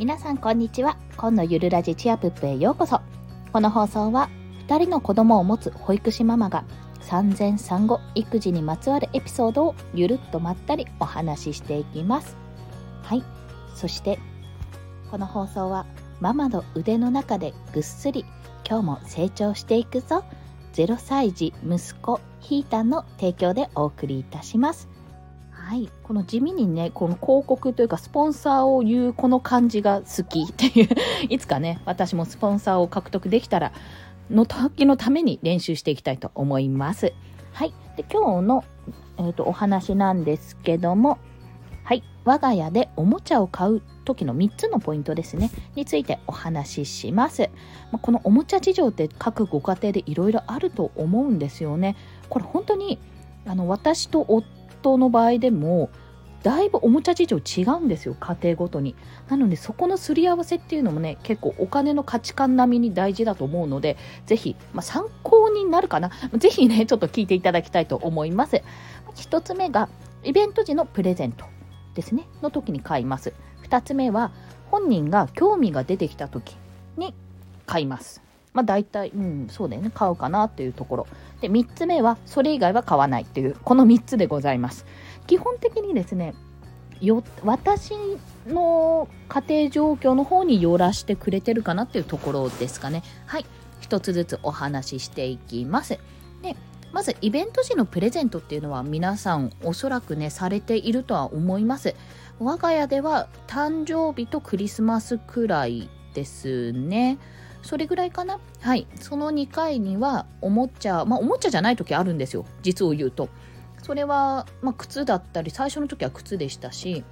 皆さんこんにちは。今のゆるラジチアプップへようこそ。この放送は2人の子供を持つ保育士ママが産前産後育児にまつわるエピソードをゆるっとまったりお話ししていきます。はい。そしてこの放送はママの腕の中でぐっすり今日も成長していくぞ。0歳児息子ひーたんの提供でお送りいたします。はいこの地味にねこの広告というかスポンサーを言うこの感じが好き。っていういつかね私もスポンサーを獲得できたらの時のために練習していきたいと思います。はい。で今日の、えーと、お話なんですけどもはい。我が家でおもちゃを買う時の3つのポイントですね。についてお話しします、まあ、このおもちゃ事情って各ご家庭でいろいろあると思うんですよね。これ本当にあの私と夫の場合でもだいぶおもちゃ事情違うんですよ家庭ごとに。なのでそこのすり合わせっていうのもね結構お金の価値観並みに大事だと思うのでぜひ、まあ、参考になるかな。ぜひねちょっと聞いていただきたいと思います。1つ目がイベント時のプレゼントですね。の時に買います。2つ目は本人が興味が出てきた時に買います。まあ大体、うん、そうだよね、買うかなっていうところ。で、3つ目は、それ以外は買わないっていう、この3つでございます。基本的にですね、よ私の家庭状況の方によらしてくれてるかなっていうところですかね。はい。一つずつお話ししていきます。で、まずイベント時のプレゼントっていうのは皆さんおそらくね、されているとは思います。我が家では誕生日とクリスマスくらいですね。それぐらいかな？はい。その2回にはおもちゃまあおもちゃじゃない時あるんですよ。実を言うと。それは、まあ、靴だったり最初の時は靴でしたし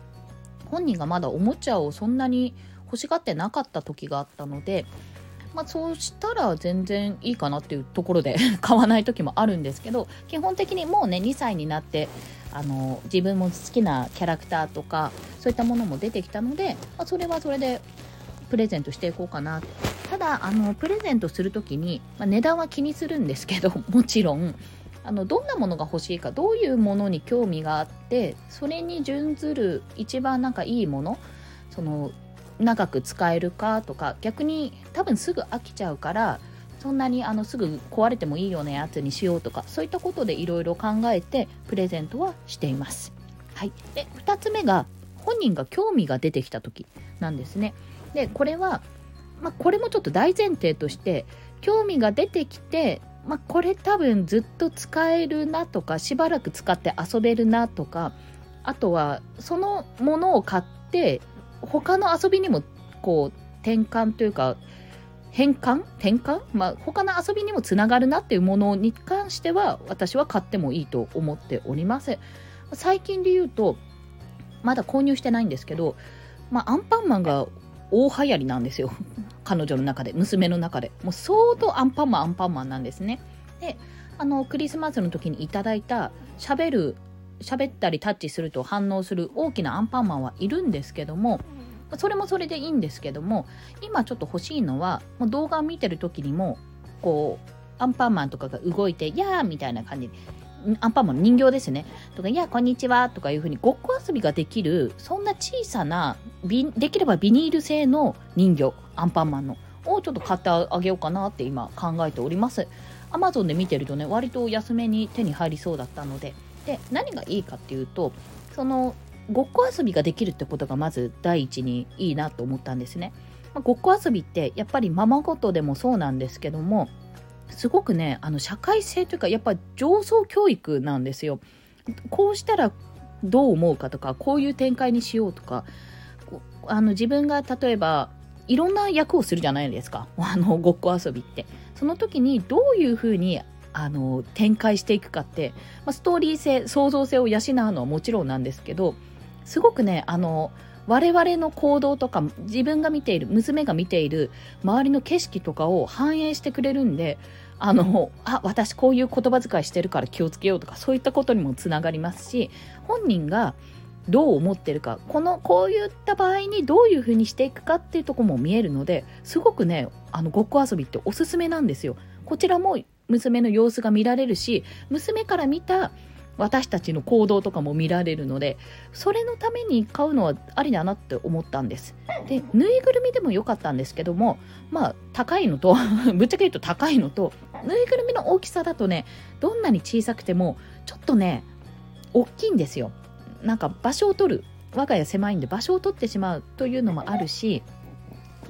本人がまだおもちゃをそんなに欲しがってなかった時があったのでまあ、そうしたら全然いいかなっていうところで 買わない時もあるんですけど基本的にもうね2歳になってあの自分も好きなキャラクターとかそういったものも出てきたので、まあ、それはそれでプレゼントしていこうかなただあのプレゼントする時に、まあ、値段は気にするんですけど もちろんあのどんなものが欲しいかどういうものに興味があってそれに準ずる一番なんかいいものその長く使えるかとか逆に多分すぐ飽きちゃうからそんなにあのすぐ壊れてもいいようなやつにしようとかそういったことでいろいろ考えてプレゼントはしています。はい、で2つ目が本人が興味が出てきた時なんですね。でこれはまあ、これもちょっと大前提として興味が出てきて、まあ、これ多分ずっと使えるなとかしばらく使って遊べるなとかあとはそのものを買って他の遊びにもこう転換というか変換？転換？まあ他の遊びにもつながるなっていうものに関しては私は買ってもいいと思っております。最近で言うとまだ購入してないんですけどまあ、アンパンマンが大流行りなんですよ。彼女の中で娘の中で。もう相当アンパンマンアンパンマンなんですね。であのクリスマスの時にいただいた喋る喋ったりタッチすると反応する大きなアンパンマンはいるんですけどもそれもそれでいいんですけども今ちょっと欲しいのはもう動画を見てる時にもこうアンパンマンとかが動いて「やー」みたいな感じでアンパンマンの人形ですね。とか、いや、こんにちはとかいうふうにごっこ遊びができる、そんな小さな、できればビニール製の人形、アンパンマンの、をちょっと買ってあげようかなって今考えております。アマゾンで見てるとね、割と安めに手に入りそうだったので。で、何がいいかっていうと、その、ごっこ遊びができるってことがまず第一にいいなと思ったんですね。まあ、ごっこ遊びってやっぱりままごとでもそうなんですけどもすごくねあの社会性というかやっぱ上層教育なんですよ。こうしたらどう思うかとかこういう展開にしようとかあの自分が例えばいろんな役をするじゃないですか あのごっこ遊びってその時にどういうふうにあの展開していくかって、まあ、ストーリー性創造性を養うのはもちろんなんですけどすごくねあの我々の行動とか自分が見ている娘が見ている周りの景色とかを反映してくれるんであのあ私こういう言葉遣いしてるから気をつけようとかそういったことにもつながりますし本人がどう思ってるかこのこういった場合にどういうふうにしていくかっていうとこも見えるのですごくねあのごっこ遊びっておすすめなんですよ。こちらも娘の様子が見られるし娘から見た私たちの行動とかも見られるのでそれのために買うのはありだなって思ったんです。でぬいぐるみでも良かったんですけどもまあ高いのと ぶっちゃけ言うと高いのとぬいぐるみの大きさだとねどんなに小さくてもちょっとね大きいんですよ。なんか場所を取る。我が家狭いんで場所を取ってしまうというのもあるし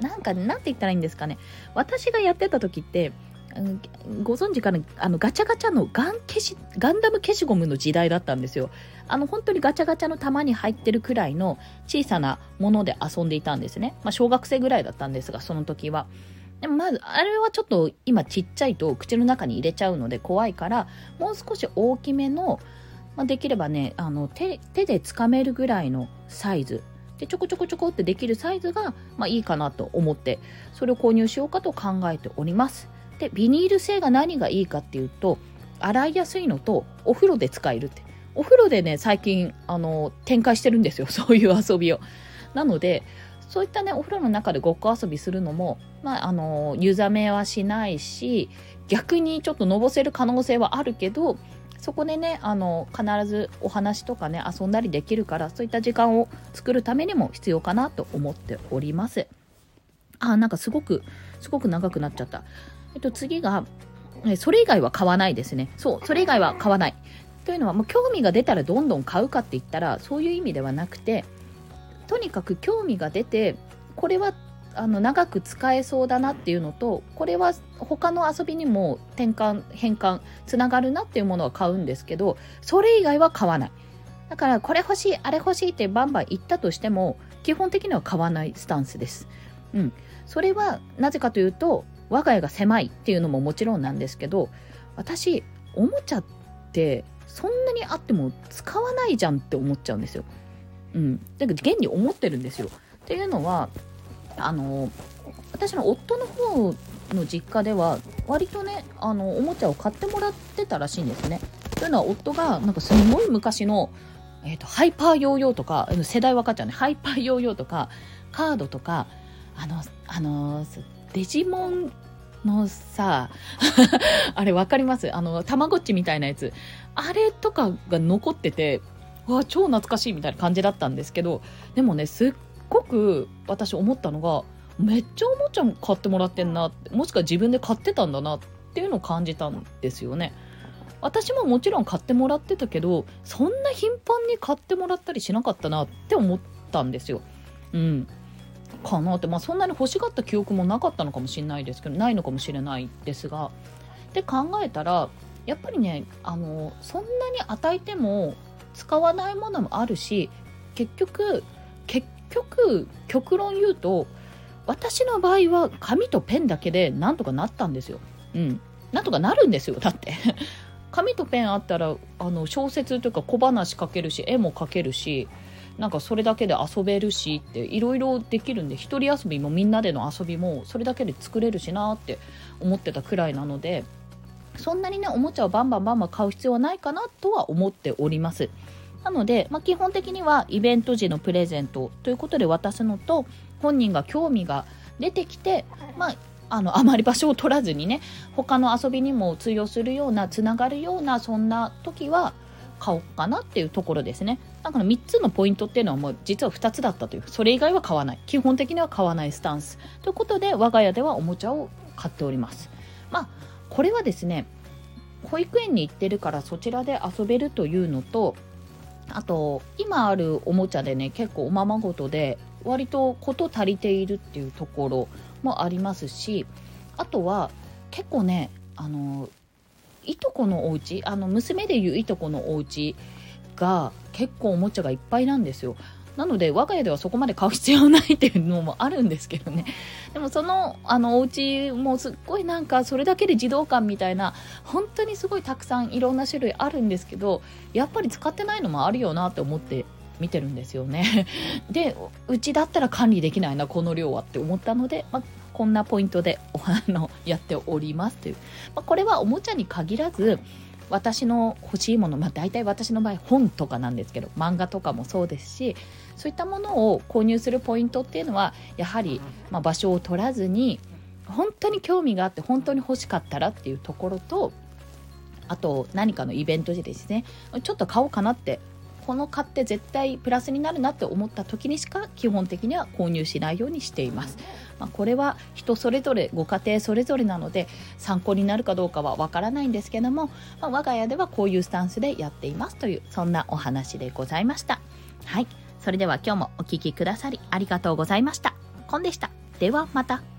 なんかなんて言ったらいいんですかね。私がやってた時ってご存知かな？あのガチャガチャのガン消しガンダム消しゴムの時代だったんですよ。あの本当にガチャガチャの玉に入ってるくらいの小さなもので遊んでいたんですね、まあ、小学生ぐらいだったんですがその時は。でもまずあれはちょっと今ちっちゃいと口の中に入れちゃうので怖いからもう少し大きめの、まあ、できればねあの手手でつかめるぐらいのサイズ。でちょこちょこちょこってできるサイズが、まあ、いいかなと思ってそれを購入しようかと考えております。でビニール製が何がいいかっていうと洗いやすいのとお風呂で使えるって。お風呂でね最近あの展開してるんですよ。そういう遊びを。なのでそういったねお風呂の中でごっこ遊びするのも、まあ、あの湯冷めはしないし逆にちょっとのぼせる可能性はあるけどそこでねあの必ずお話とかね遊んだりできるからそういった時間を作るためにも必要かなと思っております。あなんかすごくすごく長くなっちゃった。えっと次がそれ以外は買わないですね。そうそれ以外は買わない。というのはもう興味が出たらどんどん買うかって言ったらそういう意味ではなくてとにかく興味が出てこれはあの長く使えそうだなっていうのとこれは他の遊びにも転換変換つながるなっていうものは買うんですけどそれ以外は買わない。だからこれ欲しいあれ欲しいってバンバン言ったとしても基本的には買わないスタンスです。うん。それはなぜかというと我が家が狭いっていうのももちろんなんですけど私おもちゃってそんなにあっても使わないじゃんって思っちゃうんですよ。うん、だけど現に思ってるんですよ。っていうのはあの私の夫の方の実家では割とねあのおもちゃを買ってもらってたらしいんですね。というのは夫がなんかすごい昔の、えーと、ハイパーヨーヨーとか世代分かっちゃうねハイパーヨーヨーとかカードとかあのあのデジモンのさ あれ分かります？あのたまごっちみたいなやつあれとかが残っててわあ超懐かしいみたいな感じだったんですけどでもねすっごく私思ったのがめっちゃおもちゃ買ってもらってんなってもしくは自分で買ってたんだなっていうのを感じたんですよね。私ももちろん買ってもらってたけどそんな頻繁に買ってもらったりしなかったなって思ったんですよ。うん、かなって、まあ、そんなに欲しがった記憶もなかったのかもしれないですけどないのかもしれないですがで考えたらやっぱりねあのそんなに与えても使わないものもあるし結局結局極論言うと私の場合は紙とペンだけでなんとかなったんですよ。うん。なんとかなるんですよ。だって 紙とペンあったらあの小説というか小話書けるし絵も描けるしなんかそれだけで遊べるしっていろいろできるんで一人遊びもみんなでの遊びもそれだけで作れるしなって思ってたくらいなのでそんなにねおもちゃをバンバンバンバン買う必要はないかなとは思っております。なので、まあ、基本的にはイベント時のプレゼントということで渡すのと本人が興味が出てきて、まあ、あのあまり場所を取らずにね他の遊びにも通用するようなつながるようなそんな時は買おうかなっていうところですね。だから3つのポイントっていうのはもう実は2つだったというそれ以外は買わない。基本的には買わないスタンスということで我が家ではおもちゃを買っております。まあこれはですね保育園に行ってるからそちらで遊べるというのとあと今あるおもちゃでね結構おままごとで割と事足りているっていうところもありますしあとは結構ねあのいとこのお家あの娘でいういとこのお家が結構おもちゃがいっぱいなんですよ。なので我が家ではそこまで買う必要ないっていうのもあるんですけどね。でもそのあのお家もすっごいなんかそれだけで児童館みたいな本当にすごいたくさんいろんな種類あるんですけどやっぱり使ってないのもあるよなって思って見てるんですよね。でうちだったら管理できないなこの量はって思ったので、まあ、こんなポイントで お花のやっておりますという、まあ、これはおもちゃに限らず私の欲しいもの、まあ、大体私の場合本とかなんですけど漫画とかもそうですしそういったものを購入するポイントっていうのはやはり、まあ、場所を取らずに本当に興味があって本当に欲しかったらっていうところとあと何かのイベントでですね。ちょっと買おうかなってこの買って絶対プラスになるなって思った時にしか基本的には購入しないようにしています。まあ、これは人それぞれご家庭それぞれなので参考になるかどうかはわからないんですけども、まあ、我が家ではこういうスタンスでやっていますというそんなお話でございました。はい。それでは今日もお聴きくださりありがとうございました。コンでした。ではまた。